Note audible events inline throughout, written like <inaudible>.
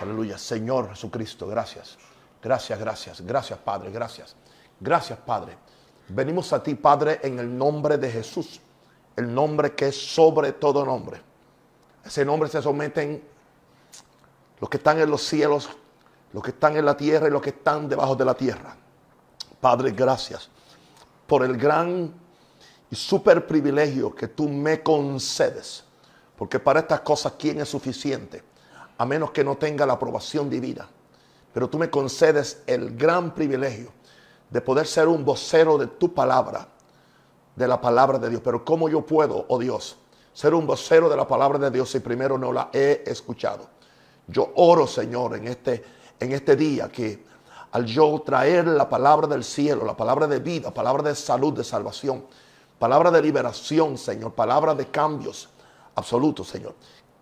Aleluya. Señor Jesucristo, gracias. Gracias, gracias. Gracias, Padre. Gracias. Gracias, Padre. Venimos a ti, Padre, en el nombre de Jesús. El nombre que es sobre todo nombre. Ese nombre se someten los que están en los cielos, los que están en la tierra y los que están debajo de la tierra. Padre, gracias por el gran y super privilegio que tú me concedes. Porque para estas cosas, ¿quién es suficiente? A menos que no tenga la aprobación divina. Pero tú me concedes el gran privilegio de poder ser un vocero de tu palabra, de la palabra de Dios. Pero ¿cómo yo puedo, oh Dios, ser un vocero de la palabra de Dios si primero no la he escuchado? Yo oro, Señor, en este, en este día que al yo traer la palabra del cielo, la palabra de vida, palabra de salud, de salvación, palabra de liberación, Señor, palabra de cambios absolutos, Señor.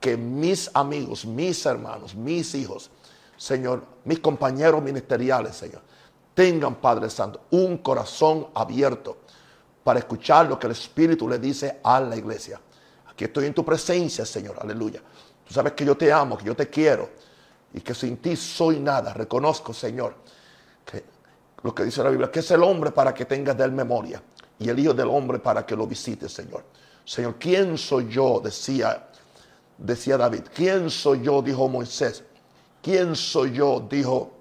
Que mis amigos, mis hermanos, mis hijos, Señor, mis compañeros ministeriales, Señor, tengan, Padre Santo, un corazón abierto para escuchar lo que el Espíritu le dice a la iglesia. Aquí estoy en tu presencia, Señor, aleluya. Tú sabes que yo te amo, que yo te quiero y que sin ti soy nada. Reconozco, Señor, que lo que dice la Biblia, que es el hombre para que tengas de él memoria y el Hijo del Hombre para que lo visites, Señor. Señor, ¿quién soy yo? Decía, decía David. ¿Quién soy yo? Dijo Moisés. ¿Quién soy yo? Dijo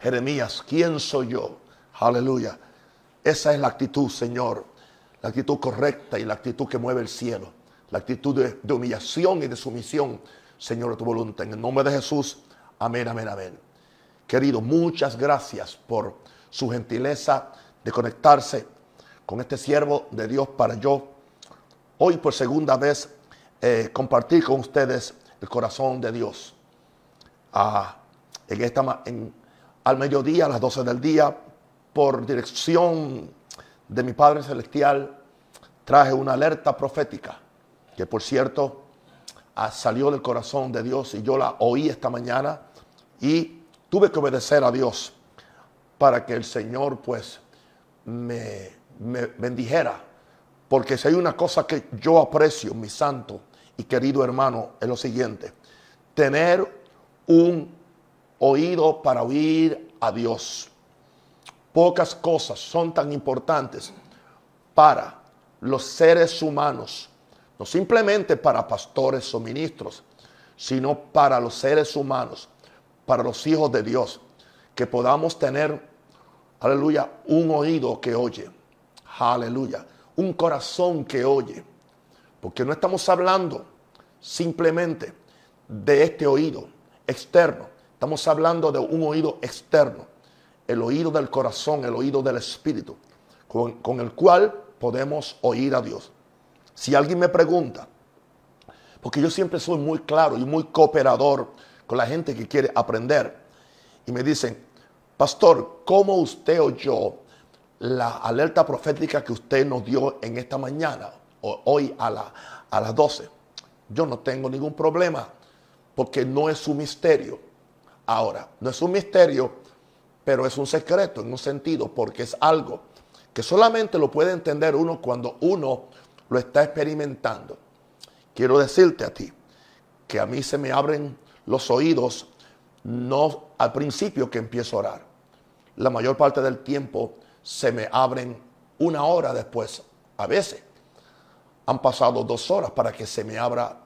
Jeremías. ¿Quién soy yo? Aleluya. Esa es la actitud, Señor. La actitud correcta y la actitud que mueve el cielo. La actitud de, humillación y de sumisión, Señor, a tu voluntad. En el nombre de Jesús. Amén, amén, amén. Querido, muchas gracias por su gentileza de conectarse con este siervo de Dios para yo hoy por segunda vez eh, compartir con ustedes el corazón de Dios. Ah, en esta, en, al mediodía, a las 12 del día, por dirección de mi Padre Celestial, traje una alerta profética, que por cierto ah, salió del corazón de Dios y yo la oí esta mañana y tuve que obedecer a Dios para que el Señor pues me me bendijera. Porque si hay una cosa que yo aprecio, mi santo y querido hermano, es lo siguiente. Tener un oído para oír a Dios. Pocas cosas son tan importantes para los seres humanos, no simplemente para pastores o ministros, sino para los seres humanos, para los hijos de Dios, que podamos tener, aleluya, un oído que oye. Aleluya. Un corazón que oye. Porque no estamos hablando simplemente de este oído externo. Estamos hablando de un oído externo. El oído del corazón, el oído del espíritu. Con, el cual podemos oír a Dios. Si alguien me pregunta, porque yo siempre soy muy claro y muy cooperador con la gente que quiere aprender. Y me dicen, pastor, ¿cómo usted o yo la alerta profética que usted nos dio en esta mañana, o hoy a, la, a las 12. Yo no tengo ningún problema porque no es un misterio. Ahora, no es un misterio, pero es un secreto en un sentido porque es algo que solamente lo puede entender uno cuando uno lo está experimentando. Quiero decirte a ti que a mí se me abren los oídos no al principio que empiezo a orar. La mayor parte del tiempo se me abren una hora después. A veces han pasado dos horas para que se me abra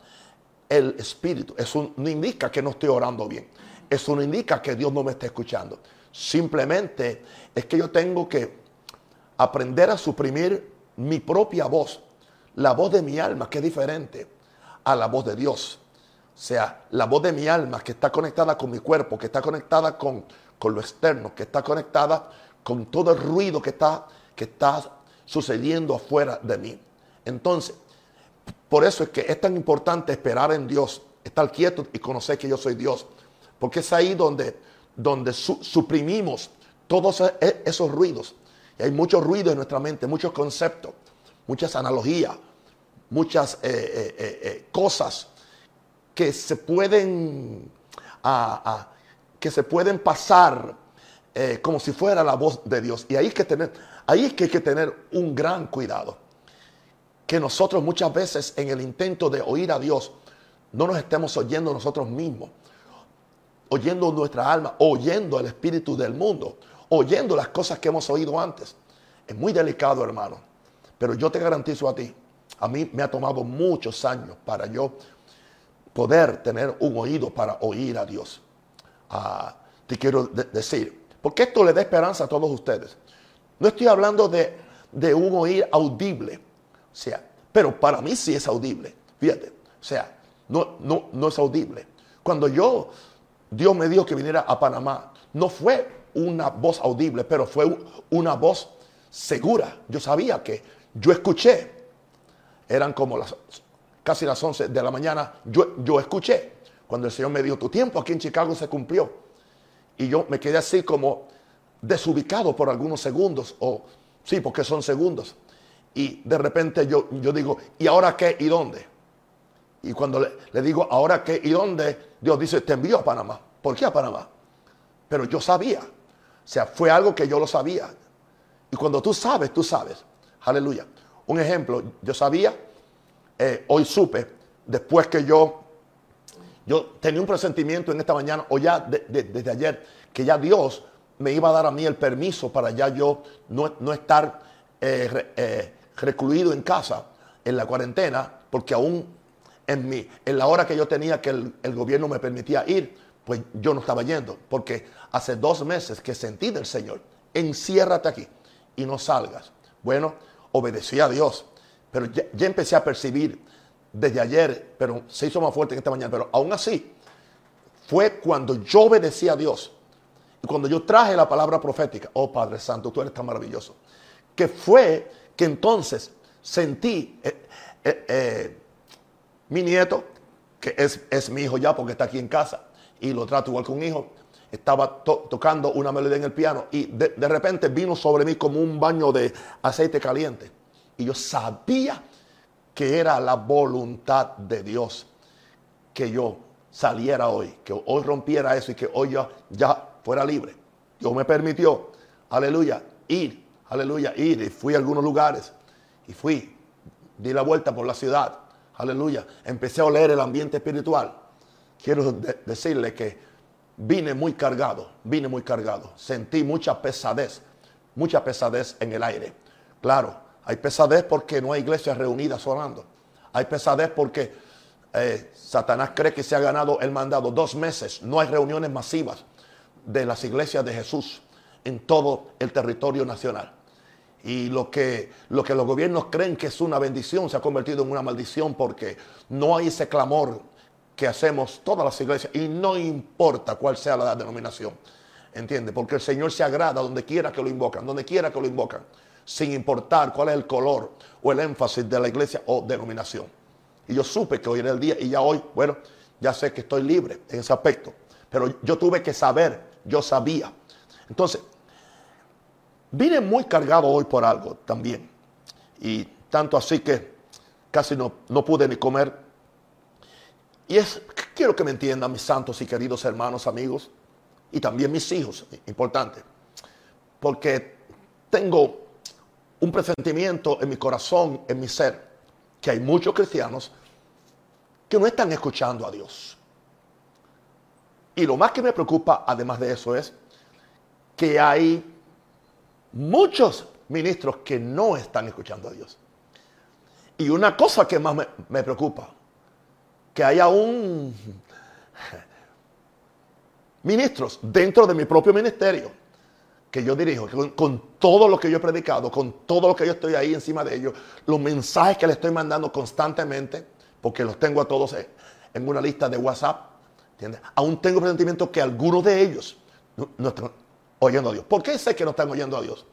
el espíritu. Eso no indica que no estoy orando bien. Eso no indica que Dios no me esté escuchando. Simplemente es que yo tengo que aprender a suprimir mi propia voz, la voz de mi alma, que es diferente a la voz de Dios. O sea, la voz de mi alma que está conectada con mi cuerpo, que está conectada con, con lo externo, que está conectada con todo el ruido que está, que está sucediendo afuera de mí. Entonces, por eso es que es tan importante esperar en Dios, estar quieto y conocer que yo soy Dios. Porque es ahí donde, donde suprimimos todos e, e, esos ruidos. Y hay mucho ruido en nuestra mente, muchos conceptos, muchas analogías, muchas eh, eh, eh, cosas que se pueden, que se pueden pasar como si fuera la voz de Dios. Y ahí, que tener, ahí es que hay que tener un gran cuidado. Que nosotros muchas veces en el intento de oír a Dios no nos estemos oyendo nosotros mismos. oyendo nuestra alma, oyendo el espíritu del mundo, oyendo las cosas que hemos oído antes. Es muy delicado, hermano. Pero yo te garantizo a ti, a mí me ha tomado muchos años para yo poder tener un oído para oír a Dios. Ah, te quiero decir, porque esto le da esperanza a todos ustedes. No estoy hablando de, de un oír audible, sea, pero para mí sí es audible, fíjate, o sea, no, no, no es audible. Cuando yo, Dios me dijo que viniera a Panamá, no fue una voz audible, pero fue una voz segura. Yo sabía que yo escuché, eran como las casi las 11 de la mañana, yo, yo escuché cuando el Señor me dijo, tu tiempo aquí en Chicago se cumplió. Y yo me quedé así como desubicado por algunos segundos, o sí, porque son segundos. Y de repente yo, yo digo, ¿y ahora qué y dónde? Y cuando le, le, digo, ¿ahora qué y dónde? Dios dice, te envío a Panamá. ¿Por qué a Panamá? Pero yo sabía. O sea, fue algo que yo lo sabía. Y cuando tú sabes, tú sabes. Aleluya. Un ejemplo, yo sabía, eh, hoy supe, después que yo, yo tenía un presentimiento en esta mañana, o ya desde ayer, que ya Dios me iba a dar a mí el permiso para ya yo no, estar eh, eh, recluido en casa en la cuarentena, porque aún en, mi, en la hora que yo tenía que el, gobierno me permitía ir, pues yo no estaba yendo, porque hace dos meses que sentí del Señor, enciérrate aquí y no salgas. Bueno, obedecí a Dios, pero ya, empecé a percibir desde ayer, pero se hizo más fuerte en esta mañana, pero aún así fue cuando yo obedecí a Dios y cuando yo traje la palabra profética, oh Padre Santo, tú eres tan maravilloso, que fue que entonces sentí eh, eh, eh, mi nieto, que es, es mi hijo ya porque está aquí en casa, y lo trato igual que un hijo, estaba tocando una melodía en el piano y de, de, repente vino sobre mí como un baño de aceite caliente. Y yo sabía que era la voluntad de Dios que yo saliera hoy, que hoy rompiera eso y que hoy ya, ya fuera libre. Dios me permitió, aleluya, ir, aleluya, ir. Y fui a algunos lugares y fui, di la vuelta por la ciudad, aleluya. Empecé a oler el ambiente espiritual quiero decirle que vine muy cargado, vine muy cargado. Sentí mucha pesadez, mucha pesadez en el aire. Claro, hay pesadez porque no hay iglesias reunidas orando. Hay pesadez porque eh, Satanás cree que se ha ganado el mandado. Dos meses, no hay reuniones masivas de las iglesias de Jesús en todo el territorio nacional. Y lo que, lo que los gobiernos creen que es una bendición se ha convertido en una maldición porque no hay ese clamor que hacemos todas las iglesias y no importa cuál sea la denominación. ¿Entiende? Porque el Señor se agrada donde quiera que lo invocan, donde quiera que lo invocan, sin importar cuál es el color o el énfasis de la iglesia o denominación. Y yo supe que hoy era el día y ya hoy, bueno, ya sé que estoy libre en ese aspecto. Pero yo tuve que saber, yo sabía. Entonces, vine muy cargado hoy por algo también. Y tanto así que casi no, no pude ni comer y es, quiero que me entiendan mis santos y queridos hermanos, amigos, y también mis hijos, importante, porque tengo un presentimiento en mi corazón, en mi ser, que hay muchos cristianos que no están escuchando a Dios. Y lo más que me preocupa, además de eso, es que hay muchos ministros que no están escuchando a Dios. Y una cosa que más me, preocupa que haya un ministros dentro de mi propio ministerio que yo dirijo, con, todo lo que yo he predicado, con todo lo que yo estoy ahí encima de ellos, los mensajes que le estoy mandando constantemente, porque los tengo a todos en una lista de WhatsApp, ¿entiendes? Aún tengo presentimiento que algunos de ellos están oyendo a Dios. ¿Por qué sé que no están oyendo a Dios?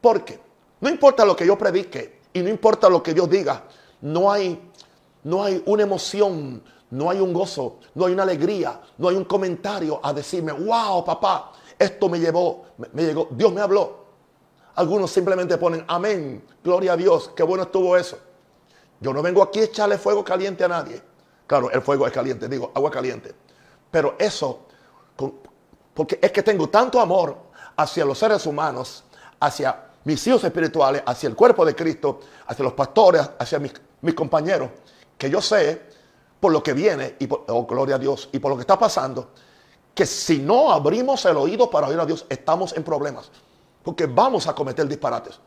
Porque no importa lo que yo predique y no importa lo que Dios diga, no hay no hay una emoción, no hay un gozo, no hay una alegría, no hay un comentario a decirme, wow, papá, esto me llevó, me, llegó, Dios me habló. Algunos simplemente ponen, amén, gloria a Dios, qué bueno estuvo eso. Yo no vengo aquí a echarle fuego caliente a nadie. Claro, el fuego es caliente, digo, agua caliente. Pero eso, porque es que tengo tanto amor hacia los seres humanos, hacia mis hijos espirituales, hacia el cuerpo de Cristo, hacia los pastores, hacia mis, compañeros, que yo sé, por lo que viene, y por, oh, gloria a Dios, y por lo que está pasando, que si no abrimos el oído para oír a Dios, estamos en problemas. Porque vamos a cometer disparates.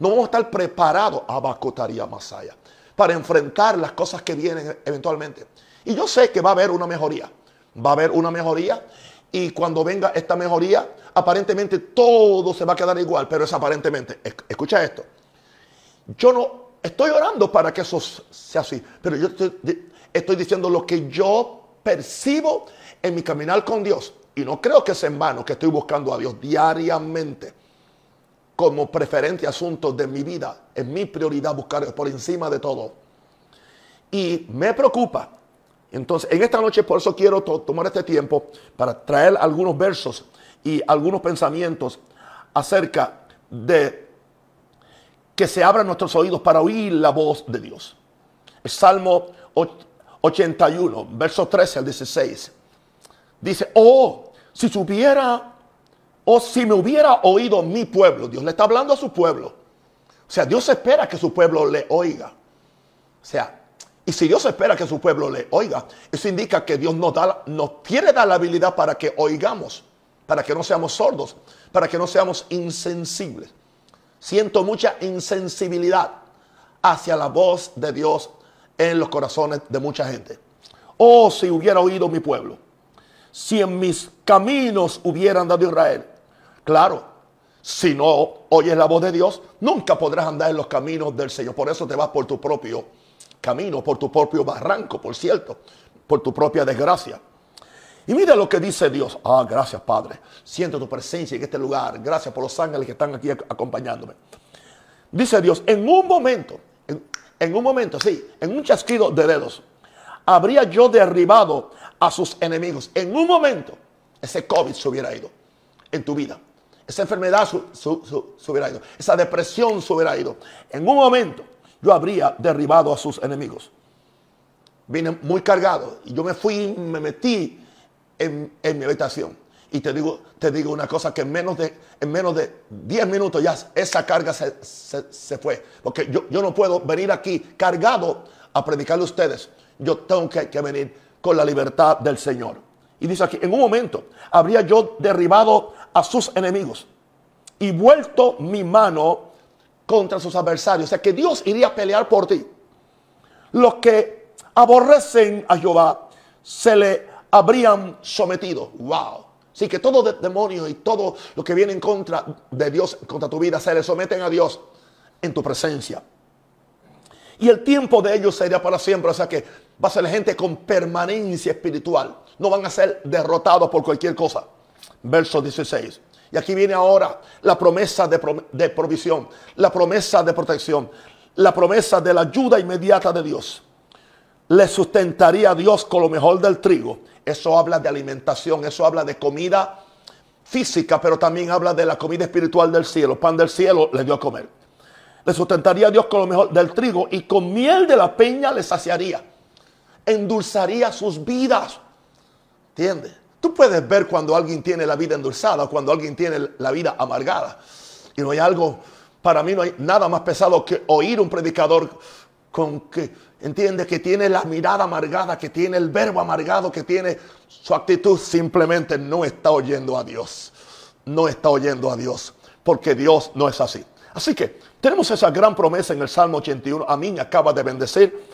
No vamos a estar preparados, abacotaría Masaya, para enfrentar las cosas que vienen eventualmente. Y yo sé que va a haber una mejoría. Va a haber una mejoría. Y cuando venga esta mejoría, aparentemente todo se va a quedar igual, pero es aparentemente. Escucha esto. Yo no estoy orando para que eso sea así, pero yo estoy, diciendo lo que yo percibo en mi caminar con Dios. Y no creo que sea en vano que estoy buscando a Dios diariamente como preferente asunto de mi vida. Es mi prioridad buscar por encima de todo. Y me preocupa. Entonces, en esta noche por eso quiero tomar este tiempo para traer algunos versos y algunos pensamientos acerca de que se abran nuestros oídos para oír la voz de Dios. Salmo 81, versos 13 al 16. Dice, oh, si supiera, oh, si me hubiera oído mi pueblo, Dios le está hablando a su pueblo. O sea, Dios espera que su pueblo le oiga. O sea, y si Dios espera que su pueblo le oiga, eso indica que Dios nos, da, nos quiere dar la habilidad para que oigamos, para que no seamos sordos, para que no seamos insensibles. Siento mucha insensibilidad hacia la voz de Dios en los corazones de mucha gente. Oh, si hubiera oído mi pueblo, si en mis caminos hubieran dado Israel. Claro, si no oyes la voz de Dios, nunca podrás andar en los caminos del Señor. Por eso te vas por tu propio camino, por tu propio barranco, por cierto, por tu propia desgracia. Y mira lo que dice Dios. Ah, gracias Padre. Siento tu presencia en este lugar. Gracias por los ángeles que están aquí acompañándome. Dice Dios, en un momento, en, un momento, sí, en un chasquido de dedos, habría yo derribado a sus enemigos. En un momento, ese COVID se hubiera ido en tu vida. Esa enfermedad se hubiera ido. Esa depresión se hubiera ido. En un momento, yo habría derribado a sus enemigos. Vine muy cargado y yo me fui, me metí en, mi habitación. Y te digo, te digo una cosa, que en menos de, en menos de 10 minutos ya esa carga se, fue. Porque yo, yo, no puedo venir aquí cargado a predicarle a ustedes. Yo tengo que, que venir con la libertad del Señor. Y dice aquí, en un momento habría yo derribado a sus enemigos y vuelto mi mano contra sus adversarios. O sea que Dios iría a pelear por ti. Los que aborrecen a Jehová se le habrían sometido. Wow. Sí, que todo demonio y todo lo que viene en contra de Dios, contra tu vida, se le someten a Dios en tu presencia. Y el tiempo de ellos sería para siempre. O sea que va a ser gente con permanencia espiritual. No van a ser derrotados por cualquier cosa. Verso 16. Y aquí viene ahora la promesa de, provisión, la promesa de protección, la promesa de la ayuda inmediata de Dios. Le sustentaría a Dios con lo mejor del trigo eso habla de alimentación, eso habla de comida física, pero también habla de la comida espiritual del cielo. Pan del cielo le dio a comer. Le sustentaría a Dios con lo mejor del trigo y con miel de la peña le saciaría. Endulzaría sus vidas. ¿Entiendes? Tú puedes ver cuando alguien tiene la vida endulzada, cuando alguien tiene la vida amargada. Y no hay algo, para mí no hay nada más pesado que oír un predicador con que entiende que tiene la mirada amargada, que tiene el verbo amargado, que tiene su actitud, simplemente no está oyendo a Dios. No está oyendo a Dios, porque Dios no es así. Así que tenemos esa gran promesa en el Salmo 81. A mí me acaba de bendecir.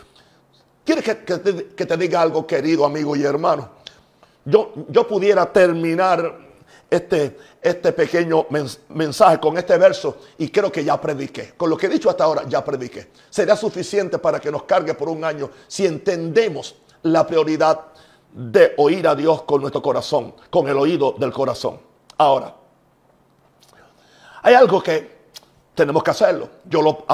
¿Quieres que, te, diga algo, querido amigo y hermano? Yo, yo pudiera terminar este, este pequeño mensaje con este verso y creo que ya prediqué. Con lo que he dicho hasta ahora, ya prediqué. Será suficiente para que nos cargue por un año si entendemos la prioridad de oír a Dios con nuestro corazón, con el oído del corazón. Ahora, hay algo que tenemos que hacerlo. Yo lo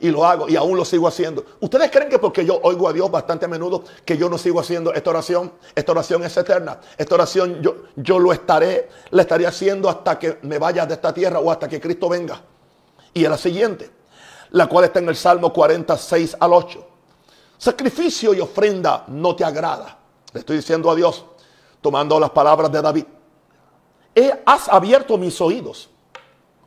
y lo hago y aún lo sigo haciendo. ¿Ustedes creen que porque yo oigo a Dios bastante a menudo que yo no sigo haciendo esta oración? Esta oración es eterna. Esta oración yo, yo lo estaré, la estaré haciendo hasta que me vaya de esta tierra o hasta que Cristo venga. Y es la siguiente, la cual está en el Salmo 46 al 8. Sacrificio y ofrenda no te agrada. Le estoy diciendo a Dios, tomando las palabras de David. Has abierto mis oídos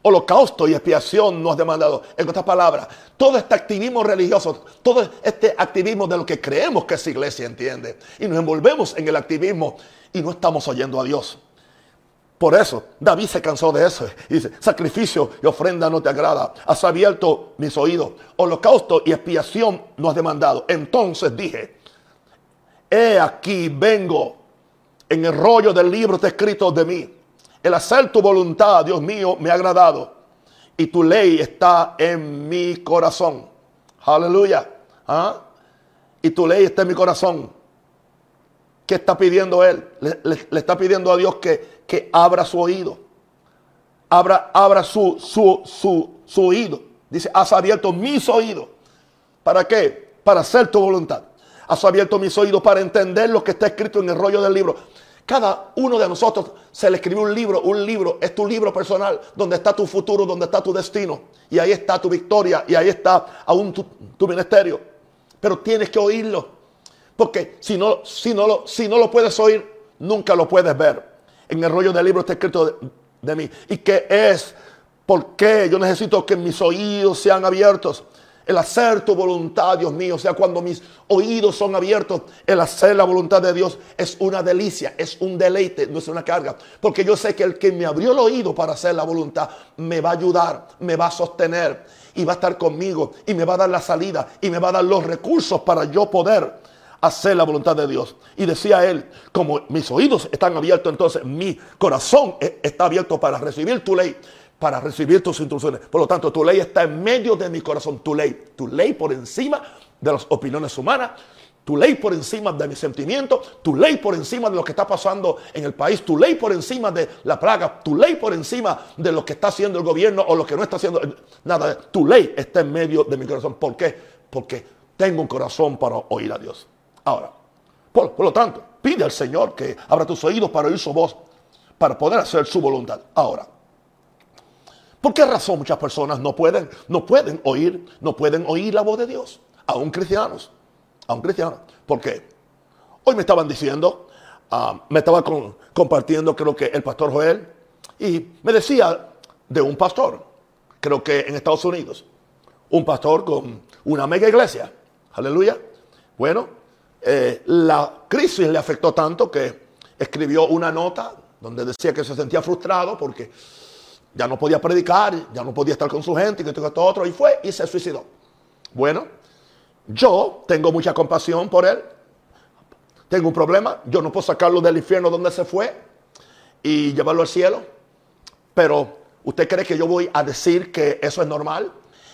holocausto y expiación nos demandado. En otras palabras, todo este activismo religioso, todo este activismo de lo que creemos que es iglesia, entiende. Y nos envolvemos en el activismo y no estamos oyendo a Dios. Por eso, David se cansó de eso. Y dice, sacrificio y ofrenda no te agrada. Has abierto mis oídos. Holocausto y expiación nos has demandado. Entonces dije, he aquí vengo. En el rollo del libro está escrito de mí. El hacer tu voluntad, Dios mío, me ha agradado. Y tu ley está en mi corazón. Aleluya. ¿Ah? Y tu ley está en mi corazón. ¿Qué está pidiendo él? Le, está pidiendo a Dios que, que abra su oído. Abra, abra su, su, su, su oído. Dice, has abierto mis oídos. ¿Para qué? Para hacer tu voluntad. Has abierto mis oídos para entender lo que está escrito en el rollo del libro. Cada uno de nosotros se le escribió un libro, un libro, es tu libro personal, donde está tu futuro, donde está tu destino. Y ahí está tu victoria y ahí está aún tu, ministerio. Pero tienes que oírlo. Porque si no, si, no lo, si no lo puedes oír, nunca lo puedes ver. En el rollo del libro está escrito de, de mí. ¿Y qué es? ¿Por qué yo necesito que mis oídos sean abiertos? El hacer tu voluntad, Dios mío, o sea, cuando mis oídos son abiertos, el hacer la voluntad de Dios es una delicia, es un deleite, no es una carga. Porque yo sé que el que me abrió el oído para hacer la voluntad me va a ayudar, me va a sostener y va a estar conmigo y me va a dar la salida y me va a dar los recursos para yo poder hacer la voluntad de Dios. Y decía él, como mis oídos están abiertos, entonces mi corazón e-, está abierto para recibir tu ley para recibir tus instrucciones. Por lo tanto, tu ley está en medio de mi corazón. Tu ley, tu ley por encima de las opiniones humanas, tu ley por encima de mis sentimientos, tu ley por encima de lo que está pasando en el país, tu ley por encima de la plaga, tu ley por encima de lo que está haciendo el gobierno o lo que no está haciendo nada. Tu ley está en medio de mi corazón. ¿Por qué? Porque tengo un corazón para oír a Dios. Ahora, por, por lo tanto, pide al Señor que abra tus oídos para oír su voz, para poder hacer su voluntad. Ahora, ¿Por qué razón muchas personas no pueden, no pueden oír, no pueden oír la voz de Dios? Aún cristianos, aún cristianos. ¿Por qué? Hoy me estaban diciendo, ah, me estaba compartiendo creo que el pastor Joel, y me decía de un pastor, creo que en Estados Unidos, un pastor con una mega iglesia, aleluya. Bueno, eh, la crisis le afectó tanto que escribió una nota donde decía que se sentía frustrado porque ya no podía predicar, ya no podía estar con su gente, y que esto, otro, y fue y se suicidó. Bueno, yo tengo mucha compasión por él. Tengo un problema, yo no puedo sacarlo del infierno donde se fue y llevarlo al cielo. Pero, ¿usted cree que yo voy a decir que eso es normal?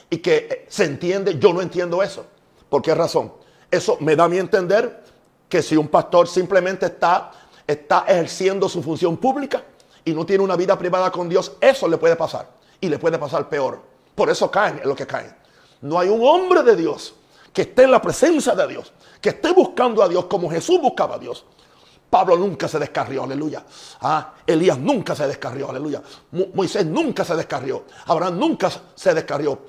Y que se entiende, yo no entiendo eso. ¿Por qué razón? Eso me da a mí entender que si un pastor simplemente está, está ejerciendo su función pública, y no tiene una vida privada con Dios, eso le puede pasar. Y le puede pasar peor. Por eso caen en lo que caen. No hay un hombre de Dios que esté en la presencia de Dios, que esté buscando a Dios como Jesús buscaba a Dios. Pablo nunca se descarrió, aleluya. Ah, Elías nunca se descarrió, aleluya. Moisés nunca se descarrió. Abraham nunca se descarrió.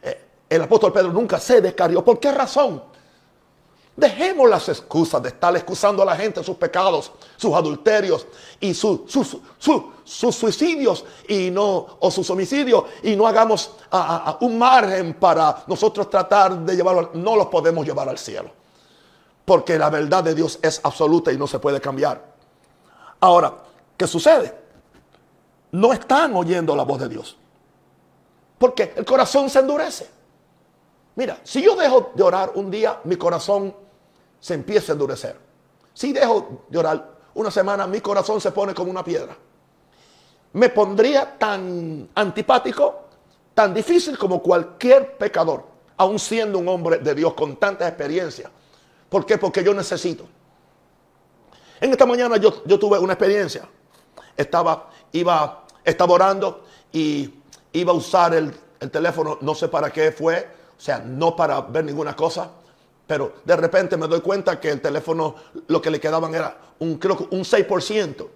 Eh, el apóstol Pedro nunca se descarrió. ¿Por qué razón? Dejemos las excusas de estar excusando a la gente sus pecados, sus adulterios y sus suicidios y no, o sus homicidios y no hagamos un margen para nosotros tratar de llevarlo. No los podemos llevar al cielo. Porque la verdad de Dios es absoluta y no se puede cambiar. Ahora, ¿qué sucede? No están oyendo la voz de Dios. Porque el corazón se endurece. Mira, si yo dejo de orar un día, mi corazón se empieza a endurecer. Si dejo de orar una semana, mi corazón se pone como una piedra. Me pondría tan antipático, tan difícil como cualquier pecador, aun siendo un hombre de Dios con tanta experiencia. ¿Por qué? Porque yo necesito. En esta mañana yo, yo tuve una experiencia. Estaba, iba, estaba orando y iba a usar el, el teléfono, no sé para qué fue, o sea, no para ver ninguna cosa pero de repente me doy cuenta que el teléfono lo que le quedaban era un, creo un 6%.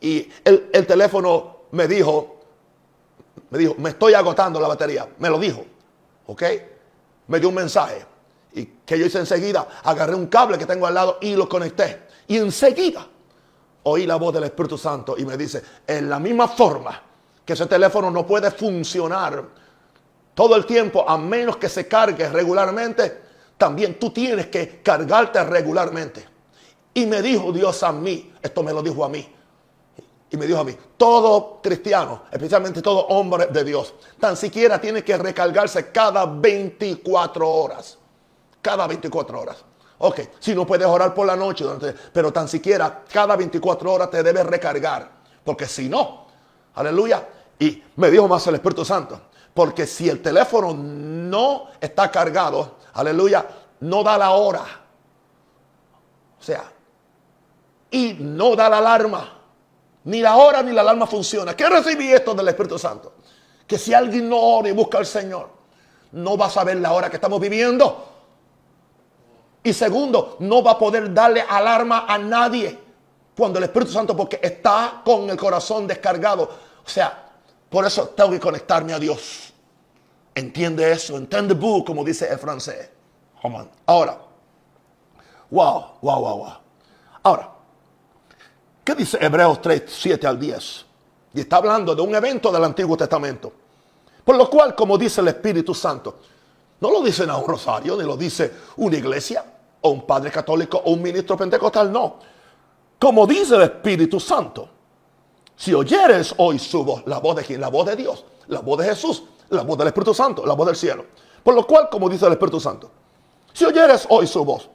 Y el, el teléfono me dijo, me dijo, me estoy agotando la batería. Me lo dijo. ¿Ok? Me dio un mensaje. Y que yo hice enseguida, agarré un cable que tengo al lado y lo conecté. Y enseguida oí la voz del Espíritu Santo y me dice, en la misma forma que ese teléfono no puede funcionar todo el tiempo a menos que se cargue regularmente, también tú tienes que cargarte regularmente. Y me dijo Dios a mí, esto me lo dijo a mí, y me dijo a mí, todo cristiano, especialmente todo hombre de Dios, tan siquiera tiene que recargarse cada 24 horas. Cada 24 horas. Ok, si no puedes orar por la noche, pero tan siquiera cada 24 horas te debes recargar. Porque si no, aleluya. Y me dijo más el Espíritu Santo. Porque si el teléfono no está cargado, aleluya, no da la hora. O sea, y no da la alarma. Ni la hora ni la alarma funciona. ¿Qué recibí esto del Espíritu Santo? Que si alguien no ora y busca al Señor, no va a saber la hora que estamos viviendo. Y segundo, no va a poder darle alarma a nadie cuando el Espíritu Santo, porque está con el corazón descargado. O sea, por eso tengo que conectarme a Dios. Entiende eso, entiende bu, como dice el francés. Ahora, wow, wow, wow, wow. Ahora, ¿qué dice Hebreos 3, 7 al 10? Y está hablando de un evento del Antiguo Testamento. Por lo cual, como dice el Espíritu Santo, no lo dicen a un rosario, ni lo dice una iglesia, o un padre católico, o un ministro pentecostal, no. Como dice el Espíritu Santo, si oyeres hoy su voz, la voz de quién, la voz de Dios, la voz de Jesús, la voz del Espíritu Santo, la voz del cielo. Por lo cual, como dice el Espíritu Santo, si oyeres hoy su voz,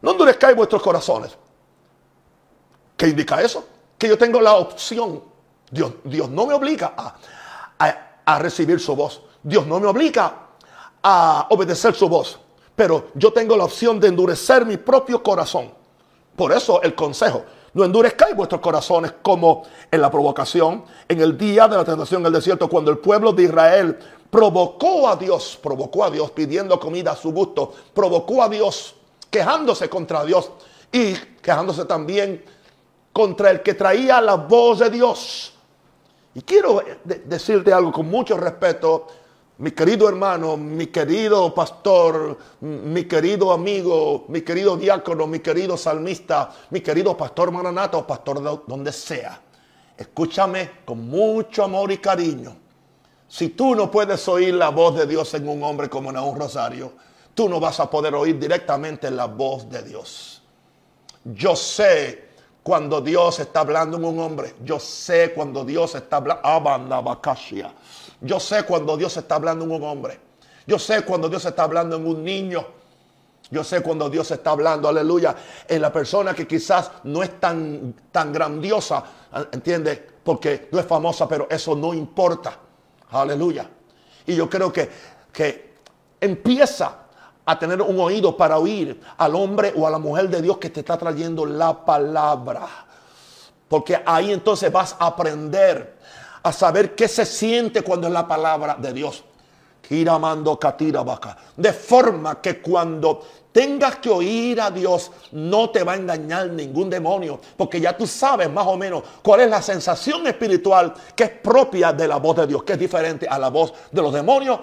no endurezcáis vuestros corazones. ¿Qué indica eso? Que yo tengo la opción. Dios, Dios no me obliga a, a recibir su voz. Dios no me obliga a obedecer su voz. Pero yo tengo la opción de endurecer mi propio corazón. Por eso el consejo. No endurezcáis vuestros corazones como en la provocación, en el día de la tentación en el desierto, cuando el pueblo de Israel provocó a Dios, provocó a Dios pidiendo comida a su gusto, provocó a Dios quejándose contra Dios y quejándose también contra el que traía la voz de Dios. Y quiero decirte algo con mucho respeto mi querido hermano, mi querido pastor, mi querido amigo, mi querido diácono, mi querido salmista, mi querido pastor maranata o pastor de donde sea. Escúchame con mucho amor y cariño. Si tú no puedes oír la voz de Dios en un hombre como en un rosario, tú no vas a poder oír directamente la voz de Dios. Yo sé cuando Dios está hablando en un hombre. Yo sé cuando Dios está hablando. Yo sé cuando Dios está hablando en un hombre. Yo sé cuando Dios está hablando en un niño. Yo sé cuando Dios está hablando, aleluya, en la persona que quizás no es tan, tan grandiosa, ¿entiendes? Porque no es famosa, pero eso no importa. Aleluya. Y yo creo que, que empieza a tener un oído para oír al hombre o a la mujer de Dios que te está trayendo la palabra. Porque ahí entonces vas a aprender a saber qué se siente cuando es la palabra de Dios. De forma que cuando tengas que oír a Dios, no te va a engañar ningún demonio, porque ya tú sabes más o menos cuál es la sensación espiritual que es propia de la voz de Dios, que es diferente a la voz de los demonios.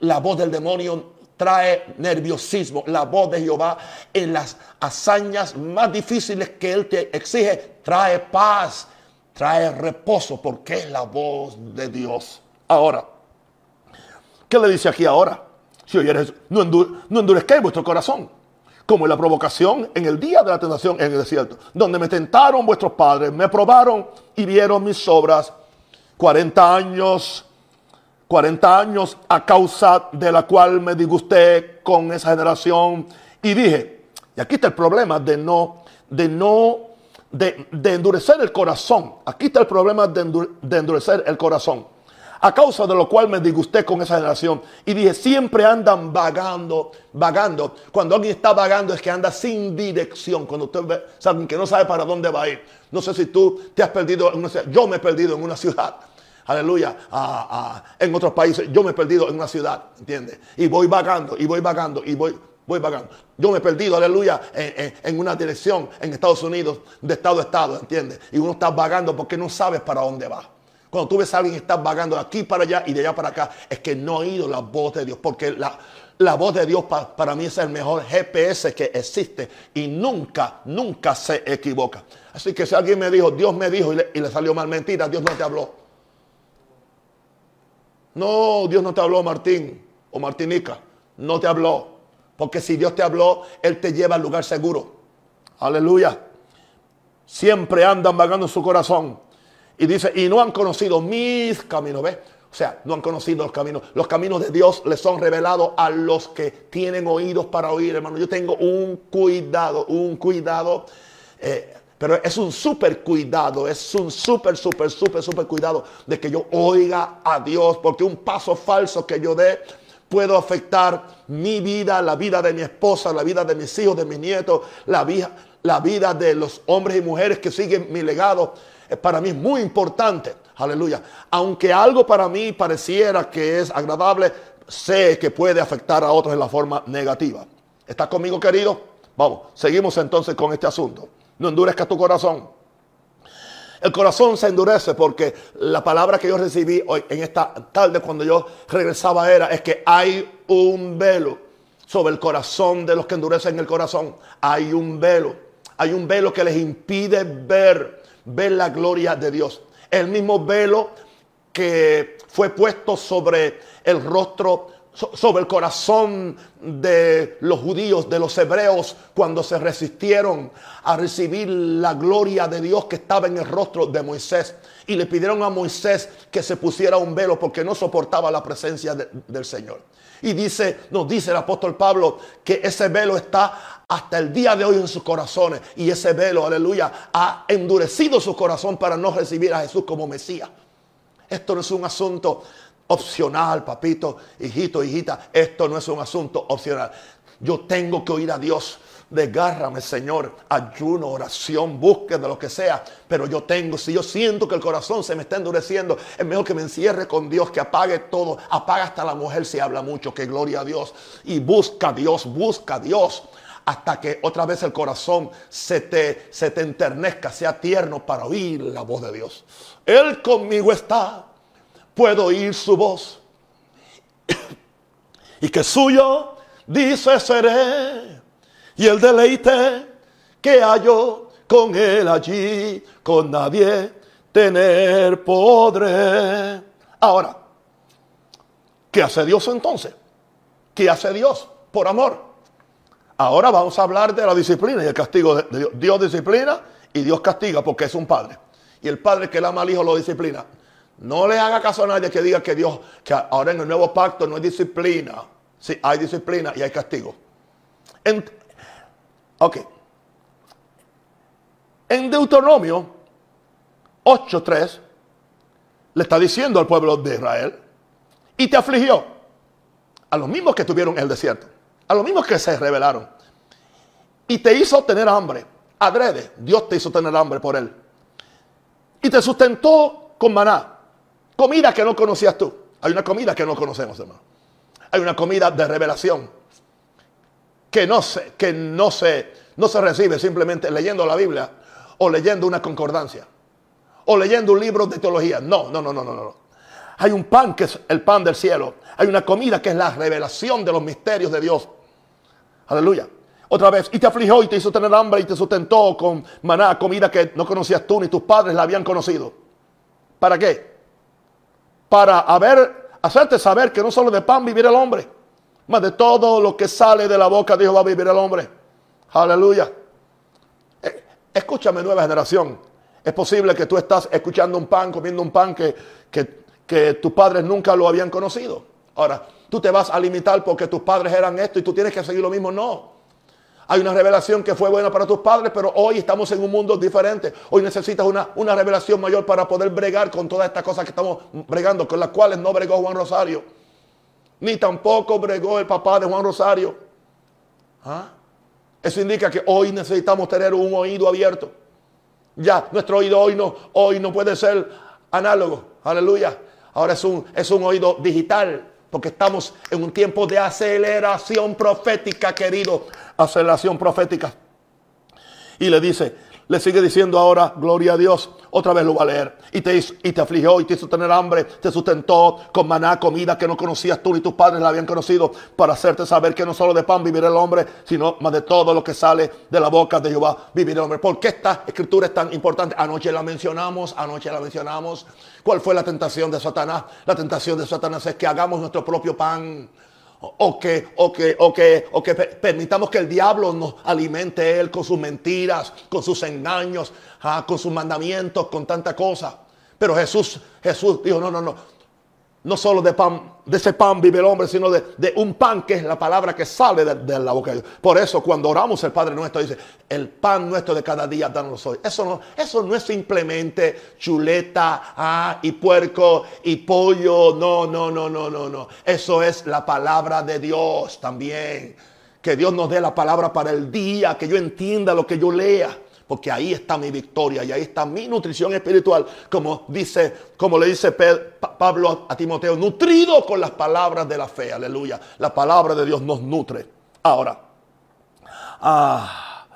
La voz del demonio trae nerviosismo. La voz de Jehová en las hazañas más difíciles que Él te exige trae paz trae reposo porque es la voz de Dios. Ahora, ¿qué le dice aquí ahora? Si oyeres, no, no endurezcáis vuestro corazón, como en la provocación en el día de la tentación en el desierto, donde me tentaron vuestros padres, me probaron y vieron mis obras. 40 años, 40 años a causa de la cual me disgusté con esa generación y dije, y aquí está el problema de no, de no de, endurecer el corazón. Aquí está el problema de, endurecer el corazón. A causa de lo cual me disgusté con esa generación y dije, siempre andan vagando, vagando. Cuando alguien está vagando es que anda sin dirección. Cuando usted ve alguien que no sabe para dónde va a ir. No sé si tú te has perdido en una ciudad. Yo me he perdido en una ciudad. Aleluya. en otros países yo me he perdido en una ciudad. ¿Entiendes? Y voy vagando, y voy vagando, y voy voy vagando. Yo me he perdido, aleluya, en, una dirección en Estados Unidos, de estado a estado, ¿entiendes? Y uno está vagando porque no sabes para dónde va. Cuando tú ves a alguien que está vagando de aquí para allá y de allá para acá, es que no ha oído la voz de Dios. Porque la, la voz de Dios para mí es el mejor GPS que existe y nunca, nunca se equivoca. Así que si alguien me dijo, Dios me dijo y le, y le salió mal mentira, Dios no te habló. No, Dios no te habló, Martín o Martinica. No te habló. Porque si Dios te habló, Él te lleva al lugar seguro. Aleluya. Siempre andan vagando en su corazón. Y dice, y no han conocido mis caminos. ¿Ves? O sea, no han conocido los caminos. Los caminos de Dios les son revelados a los que tienen oídos para oír, hermano. Yo tengo un cuidado, un cuidado. Eh, pero es un súper cuidado, es un súper, súper, súper, súper cuidado de que yo oiga a Dios, porque un paso falso que yo dé puedo afectar mi vida, la vida de mi esposa, la vida de mis hijos, de mis nietos, la vida, la vida de los hombres y mujeres que siguen mi legado. Es para mí muy importante. Aleluya. Aunque algo para mí pareciera que es agradable, sé que puede afectar a otros en la forma negativa. ¿Estás conmigo, querido? Vamos, seguimos entonces con este asunto. No endurezca tu corazón. El corazón se endurece porque la palabra que yo recibí hoy en esta tarde cuando yo regresaba era es que hay un velo sobre el corazón de los que endurecen el corazón. Hay un velo. Hay un velo que les impide ver, ver la gloria de Dios. El mismo velo que fue puesto sobre el rostro sobre el corazón de los judíos, de los hebreos, cuando se resistieron a recibir la gloria de Dios que estaba en el rostro de Moisés. Y le pidieron a Moisés que se pusiera un velo porque no soportaba la presencia del Señor. Y dice, nos dice el apóstol Pablo que ese velo está hasta el día de hoy en sus corazones. Y ese velo, aleluya, ha endurecido su corazón para no recibir a Jesús como Mesías. Esto no es un asunto opcional, papito, hijito, hijita. Esto no es un asunto opcional. Yo tengo que oír a Dios. Desgárrame, Señor. Ayuno, oración, búsqueda, lo que sea. Pero yo tengo, si yo siento que el corazón se me está endureciendo, es mejor que me encierre con Dios, que apague todo. Apaga hasta la mujer si habla mucho, que gloria a Dios. Y busca a Dios, busca a Dios. Hasta que otra vez el corazón se te, se te enternezca, sea tierno para oír la voz de Dios. Él conmigo está puedo oír su voz. <coughs> y que suyo dice seré. Y el deleite que hallo con él allí, con nadie tener podré. Ahora, ¿qué hace Dios entonces? ¿Qué hace Dios por amor? Ahora vamos a hablar de la disciplina y el castigo de Dios. Dios disciplina y Dios castiga porque es un padre. Y el padre que ama al hijo lo disciplina. No le haga caso a nadie que diga que Dios, que ahora en el nuevo pacto no hay disciplina. Sí, hay disciplina y hay castigo. ok. En Deuteronomio 8.3 le está diciendo al pueblo de Israel, y te afligió a los mismos que tuvieron en el desierto, a los mismos que se rebelaron, y te hizo tener hambre, adrede, Dios te hizo tener hambre por él, y te sustentó con maná Comida que no conocías tú. Hay una comida que no conocemos, hermano. Hay una comida de revelación que no se, que no se, no se recibe simplemente leyendo la Biblia o leyendo una concordancia o leyendo un libro de teología. No, no, no, no, no, no. Hay un pan que es el pan del cielo. Hay una comida que es la revelación de los misterios de Dios. Aleluya. Otra vez, y te afligió y te hizo tener hambre y te sustentó con maná, comida que no conocías tú ni tus padres la habían conocido. ¿Para qué? Para haber, hacerte saber que no solo de pan vivir el hombre, más de todo lo que sale de la boca de Dios va a vivir el hombre. Aleluya. Eh, escúchame, nueva generación. Es posible que tú estás escuchando un pan, comiendo un pan que, que, que tus padres nunca lo habían conocido. Ahora, tú te vas a limitar porque tus padres eran esto y tú tienes que seguir lo mismo. No. Hay una revelación que fue buena para tus padres, pero hoy estamos en un mundo diferente. Hoy necesitas una, una revelación mayor para poder bregar con todas estas cosas que estamos bregando, con las cuales no bregó Juan Rosario. Ni tampoco bregó el papá de Juan Rosario. ¿Ah? Eso indica que hoy necesitamos tener un oído abierto. Ya, nuestro oído hoy no, hoy no puede ser análogo. Aleluya. Ahora es un, es un oído digital. Porque estamos en un tiempo de aceleración profética, querido. Aceleración profética. Y le dice, Le sigue diciendo ahora, gloria a Dios. Otra vez lo va a leer. Y te, hizo, y te afligió y te hizo tener hambre. Te sustentó con maná, comida que no conocías tú ni tus padres la habían conocido. Para hacerte saber que no solo de pan vivirá el hombre, sino más de todo lo que sale de la boca de Jehová vivirá el hombre. ¿Por qué esta escritura es tan importante? Anoche la mencionamos, anoche la mencionamos. ¿Cuál fue la tentación de Satanás? La tentación de Satanás es que hagamos nuestro propio pan o que, o que, o que, o que permitamos que el diablo nos alimente él con sus mentiras, con sus engaños, ah, con sus mandamientos, con tanta cosa. Pero Jesús, Jesús dijo, no, no, no, no solo de pan, de ese pan vive el hombre, sino de, un pan que es la palabra que sale de, la boca de Dios. Por eso cuando oramos el Padre nuestro dice, el pan nuestro de cada día danos hoy. Eso no, eso no es simplemente chuleta ah, y puerco y pollo. No, no, no, no, no, no. Eso es la palabra de Dios también. Que Dios nos dé la palabra para el día, que yo entienda lo que yo lea porque ahí está mi victoria y ahí está mi nutrición espiritual, como dice, como le dice Pablo a Timoteo, nutrido con las palabras de la fe, aleluya. La palabra de Dios nos nutre. Ahora, ah,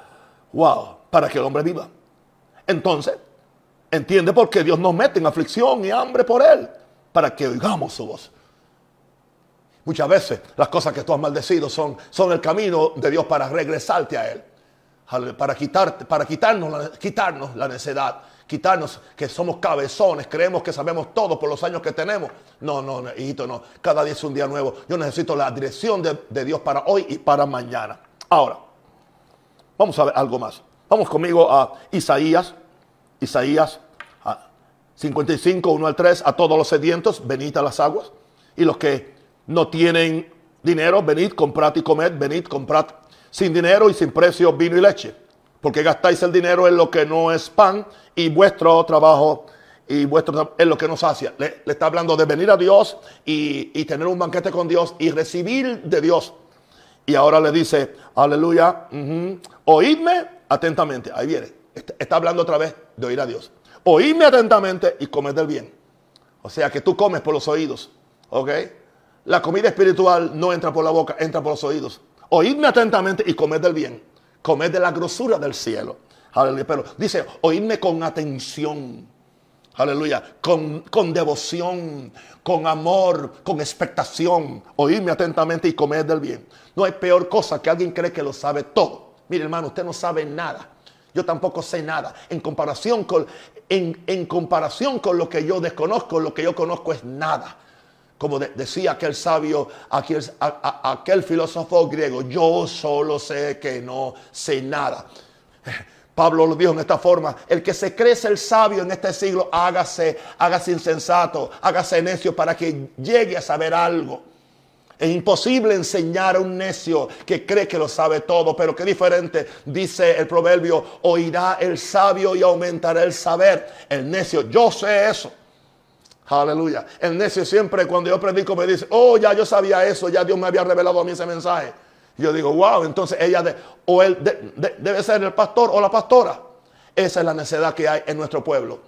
wow, para que el hombre viva. Entonces, entiende por qué Dios nos mete en aflicción y hambre por él, para que oigamos su voz. Muchas veces las cosas que tú has maldecido son, son el camino de Dios para regresarte a Él para, para quitarnos, quitarnos la necedad, quitarnos que somos cabezones, creemos que sabemos todo por los años que tenemos. No, no, hijito, no. Cada día es un día nuevo. Yo necesito la dirección de, Dios para hoy y para mañana. Ahora, vamos a ver algo más. Vamos conmigo a Isaías, Isaías 55, 1 al 3, a todos los sedientos, venid a las aguas. Y los que no tienen dinero, venid, comprad y comed, venid, comprad sin dinero y sin precio vino y leche, porque gastáis el dinero en lo que no es pan y vuestro trabajo y vuestro en lo que nos sacia. Le, está hablando de venir a Dios y, tener un banquete con Dios y recibir de Dios. Y ahora le dice, aleluya, oídme atentamente. Ahí viene. Está, hablando otra vez de oír a Dios. Oídme atentamente y comed del bien. O sea que tú comes por los oídos. ¿Ok? La comida espiritual no entra por la boca, entra por los oídos. Oídme atentamente y comed del bien. Comed de la grosura del cielo. Aleluya. Pero dice, oídme con atención. Aleluya. Con, con, devoción, con amor, con expectación. Oídme atentamente y comed del bien. No hay peor cosa que alguien cree que lo sabe todo. Mire, hermano, usted no sabe nada. Yo tampoco sé nada. En comparación con, en, en comparación con lo que yo desconozco, lo que yo conozco es nada como decía aquel sabio, aquel, filósofo griego, yo solo sé que no sé nada. <laughs> Pablo lo dijo en esta forma, el que se cree el sabio en este siglo, hágase, hágase insensato, hágase necio para que llegue a saber algo. Es imposible enseñar a un necio que cree que lo sabe todo, pero qué diferente, dice el proverbio, oirá el sabio y aumentará el saber. El necio, yo sé eso. Aleluya. El necio siempre cuando yo predico me dice, oh, ya yo sabía eso, ya Dios me había revelado a mí ese mensaje. yo digo, wow, entonces ella o él debe ser el pastor o la pastora. Esa es la necedad que hay en nuestro pueblo.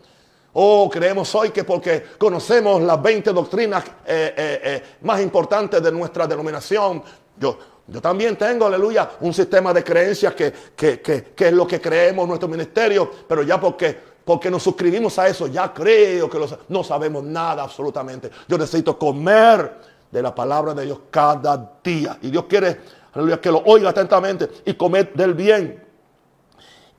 Oh, creemos hoy que porque conocemos las 20 doctrinas eh, eh, eh, más importantes de nuestra denominación, yo, yo también tengo, aleluya, un sistema de creencias que, que, que es lo que creemos en nuestro ministerio, pero ya porque porque nos suscribimos a eso, ya creo que no sabemos nada absolutamente. Yo necesito comer de la palabra de Dios cada día. Y Dios quiere que lo oiga atentamente y comer del bien.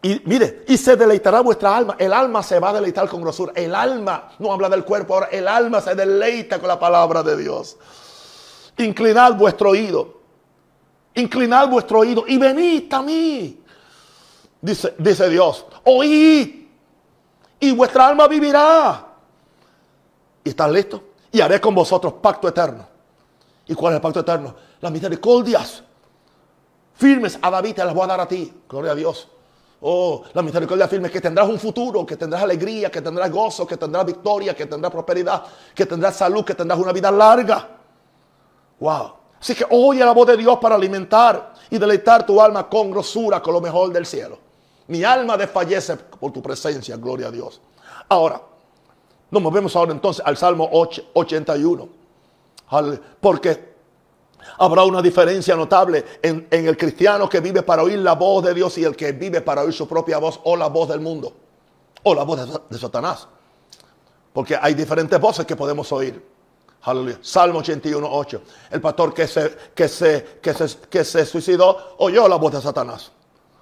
Y mire, y se deleitará vuestra alma. El alma se va a deleitar con grosura. El alma, no habla del cuerpo ahora, el alma se deleita con la palabra de Dios. Inclinad vuestro oído. Inclinad vuestro oído y venid a mí. Dice, dice Dios, oíd y vuestra alma vivirá. ¿Y están listos? Y haré con vosotros pacto eterno. ¿Y cuál es el pacto eterno? Las misericordias firmes a David te las voy a dar a ti. Gloria a Dios. Oh, la misericordia firme que tendrás un futuro, que tendrás alegría, que tendrás gozo, que tendrás victoria, que tendrás prosperidad, que tendrás salud, que tendrás una vida larga. Wow. Así que oye la voz de Dios para alimentar y deleitar tu alma con grosura, con lo mejor del cielo. Mi alma desfallece por tu presencia, gloria a Dios. Ahora, nos movemos ahora entonces al Salmo 81. Porque Habrá una diferencia notable en, el cristiano que vive para oír la voz de Dios y el que vive para oír su propia voz o la voz del mundo o la voz de, de Satanás. Porque hay diferentes voces que podemos oír. Aleluya. Salmo 81, 8. El pastor que se, que, se, que, se, que se suicidó oyó la voz de Satanás.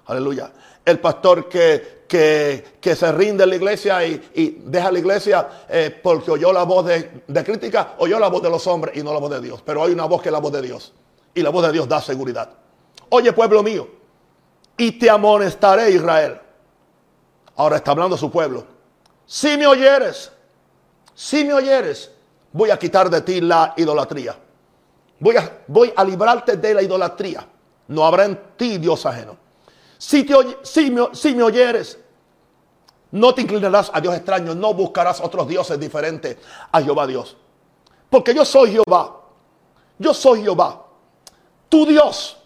Aleluya. El pastor que, que, que se rinde en la iglesia y, y deja la iglesia eh, porque oyó la voz de, de, crítica, oyó la voz de los hombres y no la voz de Dios. Pero hay una voz que es la voz de Dios. Y la voz de Dios da seguridad. Oye, pueblo mío, y te amonestaré, Israel. Ahora está hablando su pueblo. Si me oyeres, si me oyeres, voy a quitar de ti la idolatría. Voy a, voy a librarte de la idolatría. No habrá en ti Dios ajeno. Si, te si, me, si me oyeres, no te inclinarás a Dios extraño, no buscarás otros dioses diferentes a Jehová Dios. Porque yo soy Jehová. Yo soy Jehová. Tu Dios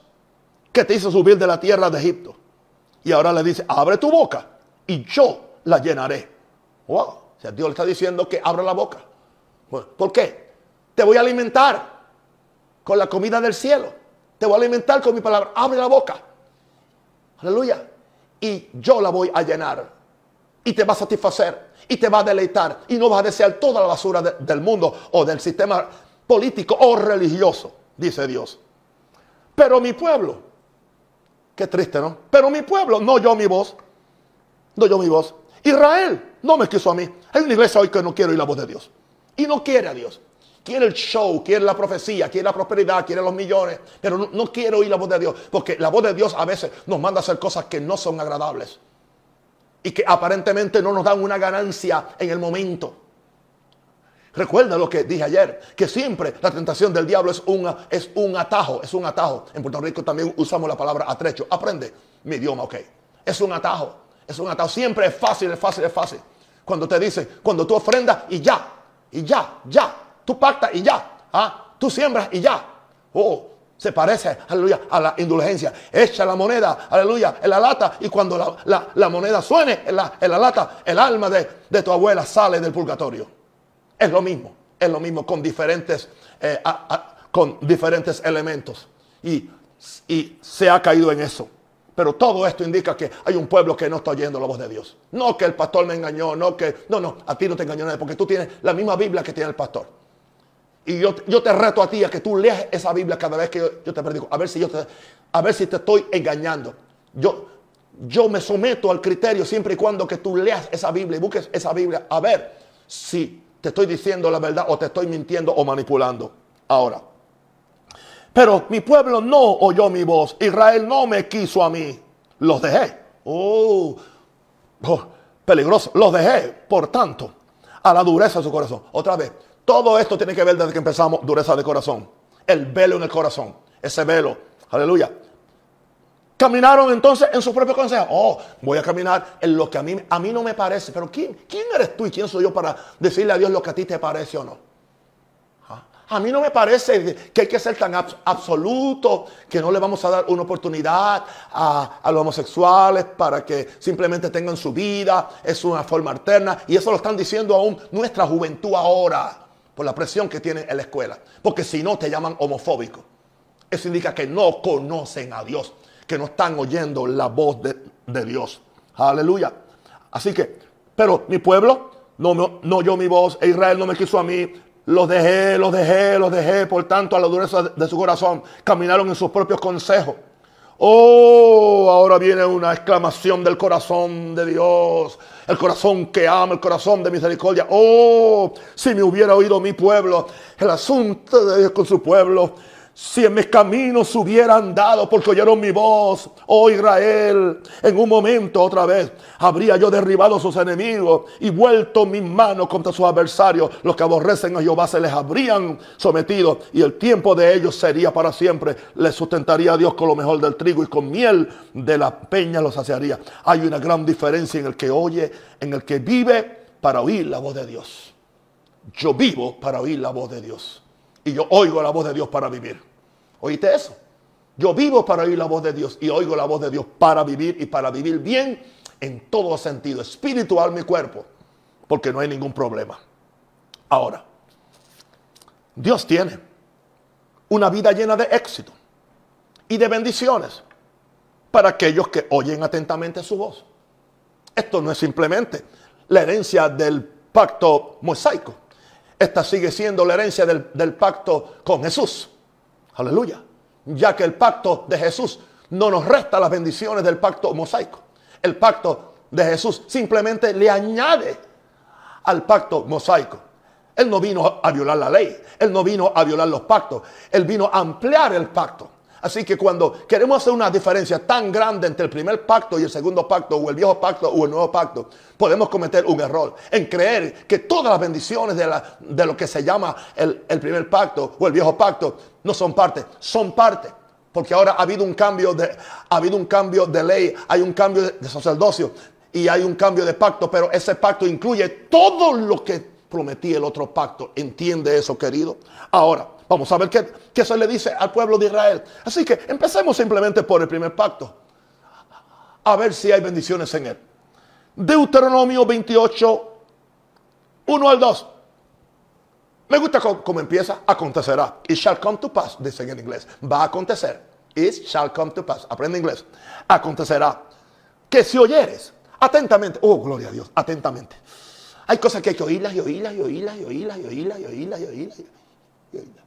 que te hizo subir de la tierra de Egipto. Y ahora le dice, abre tu boca y yo la llenaré. Wow. O sea, Dios le está diciendo que abra la boca. ¿Por qué? Te voy a alimentar con la comida del cielo. Te voy a alimentar con mi palabra. Abre la boca. Aleluya. Y yo la voy a llenar. Y te va a satisfacer. Y te va a deleitar. Y no vas a desear toda la basura de, del mundo o del sistema político o religioso, dice Dios. Pero mi pueblo, qué triste, ¿no? Pero mi pueblo no oyó mi voz. No oyó mi voz. Israel no me quiso a mí. Hay una iglesia hoy que no quiere oír la voz de Dios. Y no quiere a Dios. Quiere el show, quiere la profecía, quiere la prosperidad, quiere los millones, pero no, no, quiere oír la voz de Dios, porque la voz de Dios a veces nos manda a hacer cosas que no son agradables y que aparentemente no nos dan una ganancia en el momento. Recuerda lo que dije ayer, que siempre la tentación del diablo es, una, es un atajo, es un atajo. En Puerto Rico también usamos la palabra atrecho. Aprende mi idioma, ok. Es un atajo, es un atajo. Siempre es fácil, es fácil, es fácil. Cuando te dice, cuando tú ofrendas y ya, y ya, ya, tú pactas y ya, ¿ah? tú siembras y ya. Oh, se parece, aleluya, a la indulgencia. Echa la moneda, aleluya, en la lata y cuando la, la, moneda suene en la, en la, lata, el alma de, de, tu abuela sale del purgatorio. Es lo mismo, es lo mismo con diferentes, eh, con diferentes elementos. Y, y se ha caído en eso. Pero todo esto indica que hay un pueblo que no está oyendo la voz de Dios. No que el pastor me engañó, no que... No, no, a ti no te engañó nadie, porque tú tienes la misma Biblia que tiene el pastor. Y yo, yo te reto a ti a que tú leas esa Biblia cada vez que yo, te predico. A ver si yo te, a ver si te estoy engañando. Yo, yo me someto al criterio siempre y cuando que tú leas esa Biblia y busques esa Biblia a ver si te estoy diciendo la verdad o te estoy mintiendo o manipulando. Ahora, pero mi pueblo no oyó mi voz. Israel no me quiso a mí. Los dejé. Oh, oh, peligroso. Los dejé, por tanto, a la dureza de su corazón. Otra vez, todo esto tiene que ver desde que empezamos, dureza de corazón. El velo en el corazón. Ese velo. Aleluya. Caminaron entonces en su propio consejo. Oh, voy a caminar en lo que a mí, a mí no me parece. Pero ¿quién, ¿quién eres tú y quién soy yo para decirle a Dios lo que a ti te parece o no? A mí no me parece que hay que ser tan abs absoluto que no le vamos a dar una oportunidad a, a, los homosexuales para que simplemente tengan su vida. Es una forma alterna. Y eso lo están diciendo aún nuestra juventud ahora por la presión que tienen en la escuela. Porque si no te llaman homofóbico. Eso indica que no conocen a Dios, que no están oyendo la voz de, Dios. Aleluya. Así que, pero mi pueblo no, no, no oyó mi voz, e Israel no me quiso a mí, los dejé, los dejé, los dejé, por tanto, a la dureza de su corazón, caminaron en sus propios consejos. Oh, ahora viene una exclamación del corazón de Dios, el corazón que ama, el corazón de misericordia. Oh, si me hubiera oído mi pueblo, el asunto de Dios con su pueblo si en mis caminos hubiera andado porque oyeron mi voz, oh Israel, en un momento otra vez habría yo derribado a sus enemigos y vuelto mis manos contra sus adversarios. Los que aborrecen a Jehová se les habrían sometido y el tiempo de ellos sería para siempre. Les sustentaría a Dios con lo mejor del trigo y con miel de la peña los saciaría. Hay una gran diferencia en el que oye, en el que vive para oír la voz de Dios. Yo vivo para oír la voz de Dios. Y yo oigo la voz de Dios para vivir. ¿Oíste eso? Yo vivo para oír la voz de Dios y oigo la voz de Dios para vivir y para vivir bien en todo sentido, espiritual mi cuerpo, porque no hay ningún problema. Ahora, Dios tiene una vida llena de éxito y de bendiciones para aquellos que oyen atentamente su voz. Esto no es simplemente la herencia del pacto mosaico. Esta sigue siendo la herencia del, del pacto con Jesús. Aleluya. Ya que el pacto de Jesús no nos resta las bendiciones del pacto mosaico. El pacto de Jesús simplemente le añade al pacto mosaico. Él no vino a violar la ley, él no vino a violar los pactos, él vino a ampliar el pacto. Así que cuando queremos hacer una diferencia tan grande entre el primer pacto y el segundo pacto, o el viejo pacto o el nuevo pacto, podemos cometer un error en creer que todas las bendiciones de, lo que se llama el, el primer pacto o el viejo pacto no son parte, son parte. Porque ahora ha habido un cambio de, ha habido un cambio de ley, hay un cambio de sacerdocio y hay un cambio de pacto, pero ese pacto incluye todo lo que prometí el otro pacto. ¿Entiende eso, querido? Ahora, vamos a ver qué, qué se le dice al pueblo de Israel. Así que empecemos simplemente por el primer pacto. A ver si hay bendiciones en él. Deuteronomio 28, 1 al 2. Me gusta cómo, empieza. Acontecerá. It shall come to pass, dicen en inglés. Va a acontecer. It shall come to pass. Aprende inglés. Acontecerá. Que si oyeres atentamente. Oh, gloria a Dios. Atentamente. Hay cosas que hay que oírlas y oírlas y oírlas y oírlas y oírlas y oírlas y oírlas. Y oírlas.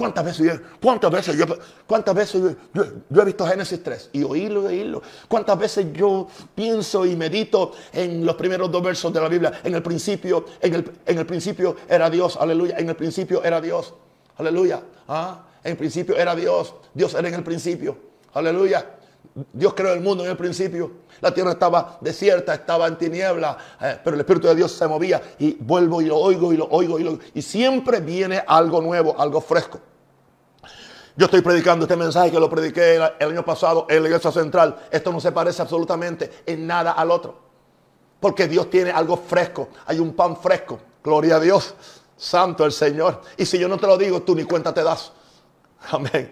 ¿Cuántas veces, yo, cuántas veces, yo, cuántas veces yo, he visto Génesis 3 y oírlo y oírlo? ¿Cuántas veces yo pienso y medito en los primeros dos versos de la Biblia? En el principio, en el, en el principio era Dios, aleluya. En el principio era Dios, aleluya. ¿Ah? En el principio era Dios, Dios era en el principio, aleluya. Dios creó el mundo en el principio. La tierra estaba desierta, estaba en tiniebla, eh, pero el Espíritu de Dios se movía y vuelvo y lo oigo y lo oigo y lo Y siempre viene algo nuevo, algo fresco. Yo estoy predicando este mensaje que lo prediqué el, año pasado en la iglesia central. Esto no se parece absolutamente en nada al otro. Porque Dios tiene algo fresco. Hay un pan fresco. Gloria a Dios. Santo el Señor. Y si yo no te lo digo, tú ni cuenta te das. Amén.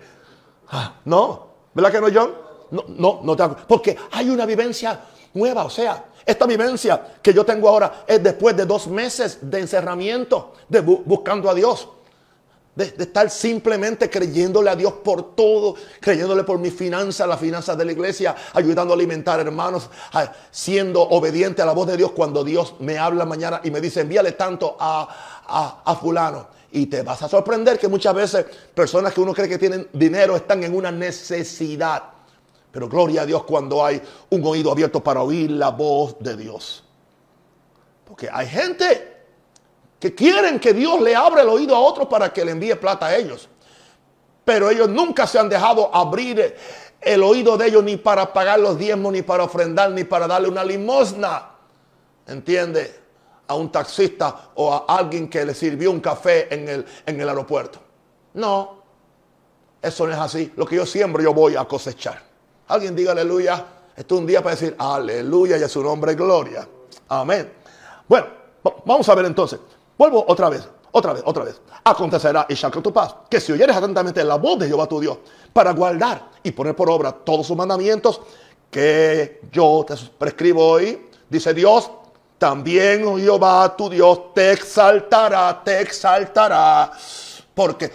Ah, no. ¿Verdad que no, John? No, no, no te Porque hay una vivencia nueva. O sea, esta vivencia que yo tengo ahora es después de dos meses de encerramiento, de buscando a Dios de, estar simplemente creyéndole a Dios por todo, creyéndole por mis finanzas, las finanzas de la iglesia, ayudando a alimentar hermanos, siendo obediente a la voz de Dios cuando Dios me habla mañana y me dice envíale tanto a, a fulano. Y te vas a sorprender que muchas veces personas que uno cree que tienen dinero están en una necesidad. Pero gloria a Dios cuando hay un oído abierto para oír la voz de Dios. Porque hay gente que quieren que Dios le abra el oído a otros para que le envíe plata a ellos. Pero ellos nunca se han dejado abrir el oído de ellos ni para pagar los diezmos, ni para ofrendar, ni para darle una limosna. ¿Entiende? A un taxista o a alguien que le sirvió un café en el, en el aeropuerto. No, eso no es así. Lo que yo siembro yo voy a cosechar. Alguien diga aleluya. Esto es un día para decir aleluya y a su nombre gloria. Amén. Bueno, vamos a ver entonces. Vuelvo otra vez, otra vez, otra vez. Acontecerá, y shall tu paz, que si oyeres atentamente la voz de Jehová tu Dios, para guardar y poner por obra todos sus mandamientos que yo te prescribo hoy, dice Dios, también oh Jehová tu Dios te exaltará, te exaltará, porque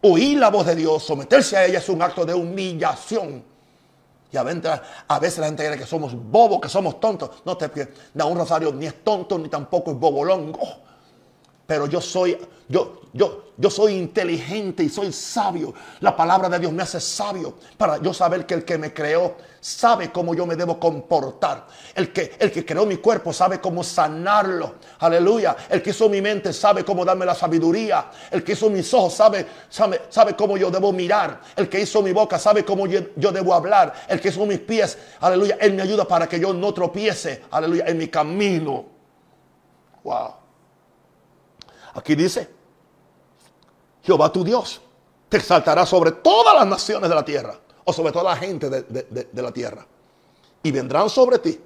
oír la voz de Dios, someterse a ella es un acto de humillación. Y a veces, la gente cree que somos bobos, que somos tontos. No te da un rosario ni es tonto ni tampoco es bobolongo pero yo soy, yo, yo, yo soy inteligente y soy sabio. La palabra de Dios me hace sabio para yo saber que el que me creó sabe cómo yo me debo comportar. El que, el que creó mi cuerpo sabe cómo sanarlo. Aleluya. El que hizo mi mente sabe cómo darme la sabiduría. El que hizo mis ojos sabe, sabe, sabe cómo yo debo mirar. El que hizo mi boca sabe cómo yo, yo debo hablar. El que hizo mis pies, aleluya, Él me ayuda para que yo no tropiece, aleluya, en mi camino. Wow. Aquí dice, Jehová tu Dios te exaltará sobre todas las naciones de la tierra, o sobre toda la gente de, la tierra. Y vendrán sobre ti.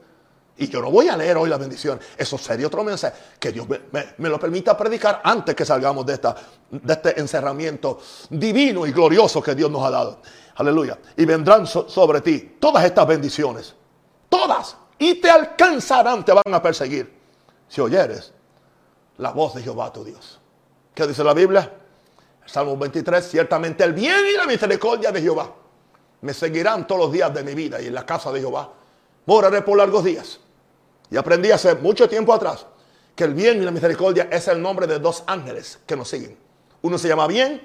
Y yo no voy a leer hoy la bendición. Eso sería otro mensaje. Que Dios me, lo permita predicar antes que salgamos de, esta, de este encerramiento divino y glorioso que Dios nos ha dado. Aleluya. Y vendrán sobre ti todas estas bendiciones. Todas. Y te alcanzarán, te van a perseguir. Si oyeres la voz de Jehová tu Dios. ¿Qué dice la Biblia? Salmo 23, ciertamente el bien y la misericordia de Jehová me seguirán todos los días de mi vida y en la casa de Jehová moraré por largos días. Y aprendí hace mucho tiempo atrás que el bien y la misericordia es el nombre de dos ángeles que nos siguen. Uno se llama bien,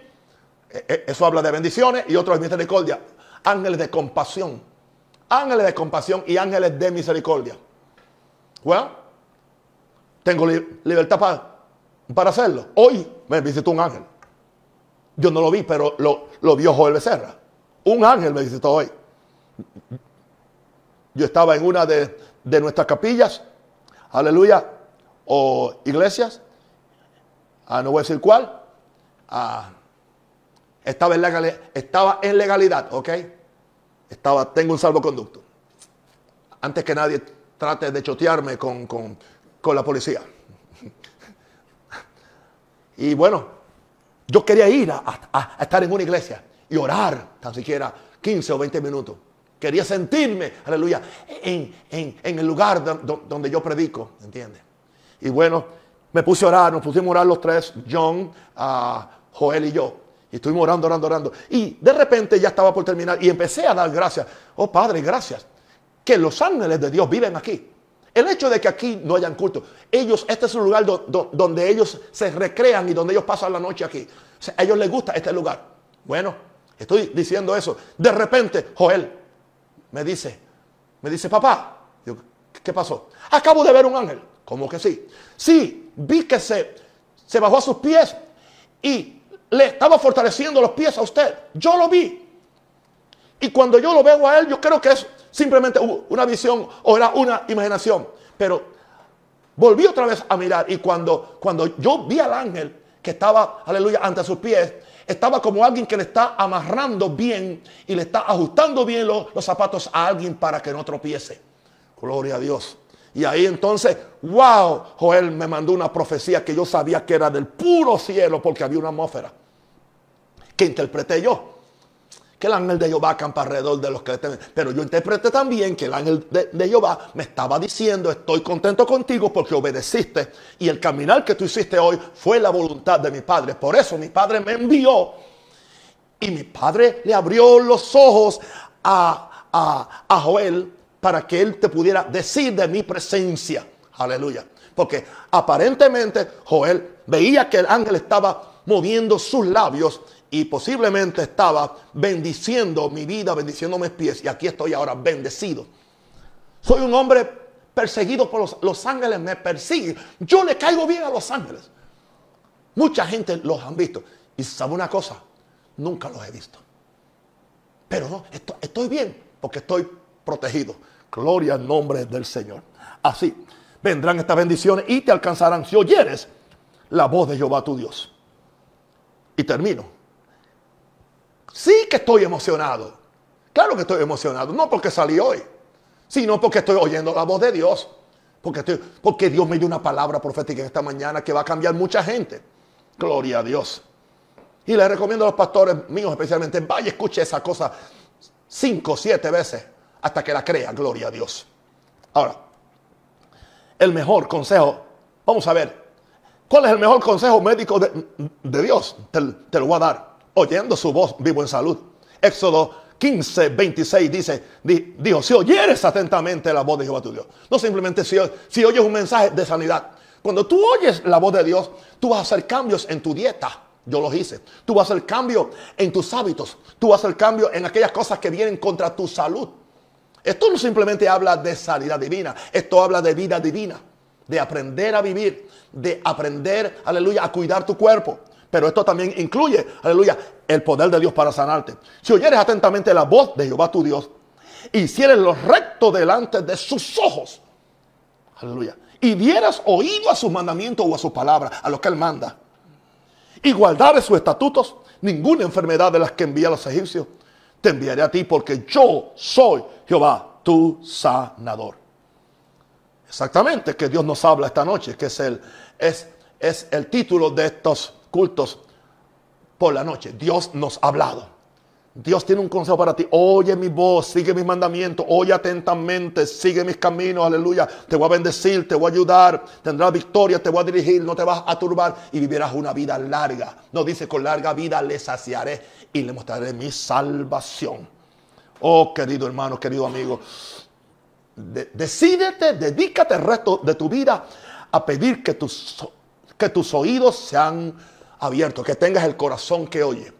e, e, eso habla de bendiciones, y otro es misericordia. Ángeles de compasión. Ángeles de compasión y ángeles de misericordia. Bueno, tengo libertad para, para hacerlo. Hoy me visitó un ángel. Yo no lo vi, pero lo, lo vio Joel Becerra. Un ángel me visitó hoy. Yo estaba en una de, nuestras capillas, aleluya, o iglesias, ah, no voy a decir cuál, ah, estaba, en legalidad, estaba en legalidad, ¿ok? Estaba, tengo un salvoconducto. Antes que nadie trate de chotearme con, la policía. Y bueno, yo quería ir a, estar en una iglesia y orar tan siquiera 15 o 20 minutos. Quería sentirme, aleluya, en, el lugar donde yo predico, ¿entiendes? Y bueno, me puse a orar, nos pusimos a orar los tres, John, uh, Joel y yo. Y estuvimos orando, orando, orando. Y de repente ya estaba por terminar y empecé a dar gracias. Oh Padre, gracias. Que los ángeles de Dios viven aquí. El hecho de que aquí no hayan culto. Ellos, este es un lugar donde ellos se recrean y donde ellos pasan la noche aquí. a ellos les gusta este lugar. Bueno, estoy diciendo eso. De repente, Joel, me dice, me dice, papá, ¿qué pasó? Acabo de ver un ángel. ¿Cómo que sí? Sí, vi que se, se bajó a sus pies y le estaba fortaleciendo los pies a usted. Yo lo vi. Y cuando yo lo veo a él, yo creo que es simplemente una visión o era una imaginación. Pero volví otra vez a mirar y cuando, cuando yo vi al ángel que estaba, aleluya, ante sus pies, estaba como alguien que le está amarrando bien y le está ajustando bien los, zapatos a alguien para que no tropiece. Gloria a Dios. Y ahí entonces, wow, Joel me mandó una profecía que yo sabía que era del puro cielo porque había una atmósfera. Que interpreté yo. Que el ángel de Jehová acampa alrededor de los que temen. Pero yo interpreté también que el ángel de, de, Jehová me estaba diciendo, estoy contento contigo porque obedeciste. Y el caminar que tú hiciste hoy fue la voluntad de mi padre. Por eso mi padre me envió. Y mi padre le abrió los ojos a, a Joel para que él te pudiera decir de mi presencia. Aleluya. Porque aparentemente Joel veía que el ángel estaba moviendo sus labios y posiblemente estaba bendiciendo mi vida, bendiciendo mis pies. Y aquí estoy ahora bendecido. Soy un hombre perseguido por los, ángeles, me persiguen. Yo le caigo bien a los ángeles. Mucha gente los han visto. Y sabe una cosa, nunca los he visto. Pero no, estoy, estoy bien porque estoy protegido. Gloria al nombre del Señor. Así vendrán estas bendiciones y te alcanzarán si oyeres la voz de Jehová tu Dios. Y termino. Sí que estoy emocionado. Claro que estoy emocionado. No porque salí hoy, sino porque estoy oyendo la voz de Dios. Porque, estoy, porque Dios me dio una palabra profética esta mañana que va a cambiar mucha gente. Gloria a Dios. Y les recomiendo a los pastores míos especialmente, vaya, escuche esa cosa cinco, siete veces hasta que la crea. Gloria a Dios. Ahora, el mejor consejo, vamos a ver, ¿cuál es el mejor consejo médico de, Dios? te lo voy a dar oyendo su voz vivo en salud. Éxodo 15, 26 dice, dijo, si oyeres atentamente la voz de Jehová tu Dios. No simplemente si, si oyes un mensaje de sanidad. Cuando tú oyes la voz de Dios, tú vas a hacer cambios en tu dieta. Yo los hice. Tú vas a hacer cambio en tus hábitos. Tú vas a hacer cambio en aquellas cosas que vienen contra tu salud. Esto no simplemente habla de sanidad divina. Esto habla de vida divina. De aprender a vivir. De aprender, aleluya, a cuidar tu cuerpo. Pero esto también incluye, aleluya, el poder de Dios para sanarte. Si oyeres atentamente la voz de Jehová tu Dios, hicieres lo recto delante de sus ojos, aleluya, y dieras oído a sus mandamientos o a sus palabras, a lo que Él manda, y guardares sus estatutos, ninguna enfermedad de las que envía a los egipcios te enviaré a ti, porque yo soy Jehová, tu sanador. Exactamente, que Dios nos habla esta noche, que es el, es, es el título de estos cultos por la noche. Dios nos ha hablado. Dios tiene un consejo para ti. Oye mi voz, sigue mis mandamientos, oye atentamente, sigue mis caminos, aleluya. Te voy a bendecir, te voy a ayudar, tendrás victoria, te voy a dirigir, no te vas a turbar y vivirás una vida larga. No dice con larga vida le saciaré y le mostraré mi salvación. Oh, querido hermano, querido amigo, decídete, dedícate el resto de tu vida a pedir que tus, que tus oídos sean abiertos, que tengas el corazón que oye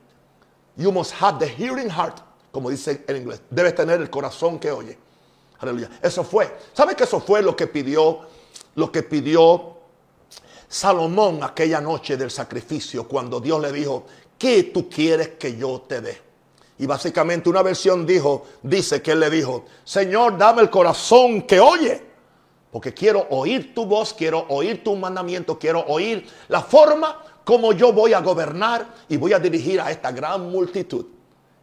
You must have the hearing heart, como dice en inglés. Debes tener el corazón que oye. Aleluya. Eso fue. ¿Sabe que eso fue lo que pidió, lo que pidió Salomón aquella noche del sacrificio cuando Dios le dijo, ¿qué tú quieres que yo te dé? Y básicamente una versión dijo, dice que él le dijo, Señor, dame el corazón que oye. Porque quiero oír tu voz, quiero oír tu mandamiento, quiero oír la forma cómo yo voy a gobernar y voy a dirigir a esta gran multitud.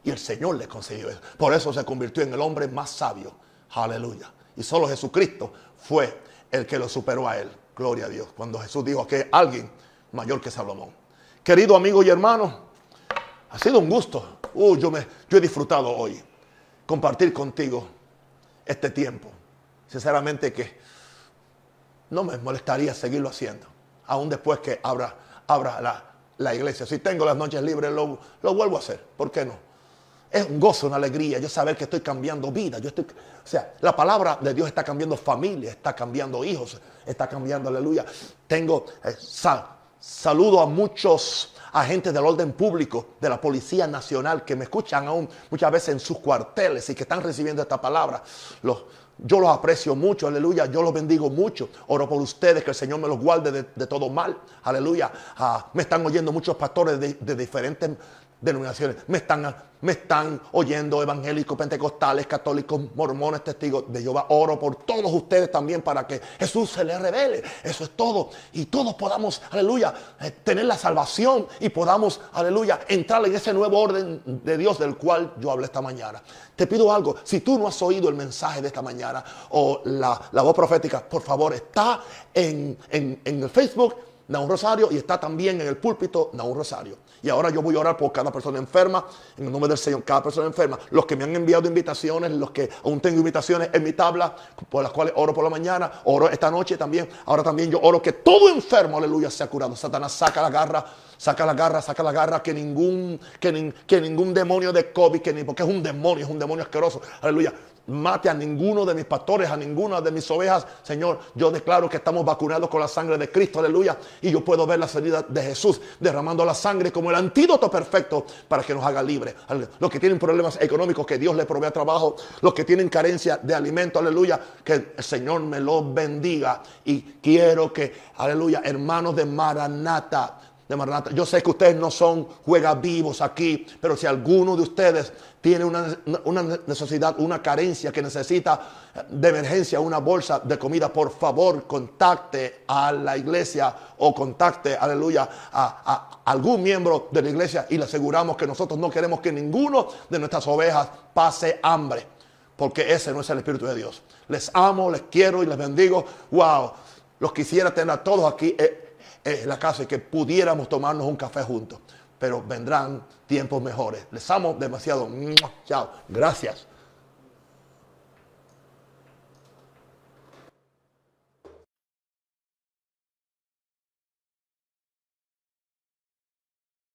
Y el Señor le concedió eso. Por eso se convirtió en el hombre más sabio. Aleluya. Y solo Jesucristo fue el que lo superó a él. Gloria a Dios. Cuando Jesús dijo que alguien mayor que Salomón. Querido amigo y hermano, ha sido un gusto. Uh, yo, me, yo he disfrutado hoy compartir contigo este tiempo. Sinceramente que no me molestaría seguirlo haciendo. Aún después que abra abra la, iglesia. Si tengo las noches libres, lo, lo, vuelvo a hacer. ¿Por qué no? Es un gozo, una alegría. Yo saber que estoy cambiando vida. Yo estoy, o sea, la palabra de Dios está cambiando familia, está cambiando hijos, está cambiando, aleluya. Tengo, eh, saludo a muchos agentes del orden público de la Policía Nacional que me escuchan aún muchas veces en sus cuarteles y que están recibiendo esta palabra. Los, yo los aprecio mucho, aleluya. Yo los bendigo mucho. Oro por ustedes, que el Señor me los guarde de, todo mal, aleluya. Ah, me están oyendo muchos pastores de, de diferentes denominaciones. Me están me están oyendo evangélicos, pentecostales, católicos, mormones, testigos de Jehová. Oro por todos ustedes también para que Jesús se les revele. Eso es todo. Y todos podamos, aleluya, eh, tener la salvación y podamos, aleluya, entrar en ese nuevo orden de Dios del cual yo hablé esta mañana. Te pido algo. Si tú no has oído el mensaje de esta mañana o la, voz profética, por favor, está en, en, en el Facebook un Rosario y está también en el púlpito un Rosario. Y ahora yo voy a orar por cada persona enferma, en el nombre del Señor, cada persona enferma. Los que me han enviado invitaciones, los que aún tengo invitaciones en mi tabla, por las cuales oro por la mañana, oro esta noche también. Ahora también yo oro que todo enfermo, aleluya, sea curado. Satanás saca la garra, saca la garra, saca la garra, que ningún, que, que ningún demonio de COVID, que ni, porque es un demonio, es un demonio asqueroso, aleluya, mate a ninguno de mis pastores, a ninguna de mis ovejas. Señor, yo declaro que estamos vacunados con la sangre de Cristo, aleluya. Y yo puedo ver la salida de Jesús derramando la sangre como el antídoto perfecto para que nos haga libres. Los que tienen problemas económicos, que Dios les provea trabajo. Los que tienen carencia de alimento, aleluya. Que el Señor me los bendiga. Y quiero que, aleluya, hermanos de Maranata, yo sé que ustedes no son juegas vivos aquí, pero si alguno de ustedes tiene una, necesidad, una carencia que necesita de emergencia una bolsa de comida, por favor contacte a la iglesia o contacte, aleluya, a, algún miembro de la iglesia y le aseguramos que nosotros no queremos que ninguno de nuestras ovejas pase hambre, porque ese no es el Espíritu de Dios. Les amo, les quiero y les bendigo. Wow, los quisiera tener a todos aquí. Eh, en la casa y que pudiéramos tomarnos un café juntos. Pero vendrán tiempos mejores. Les amo demasiado. Chao. Gracias.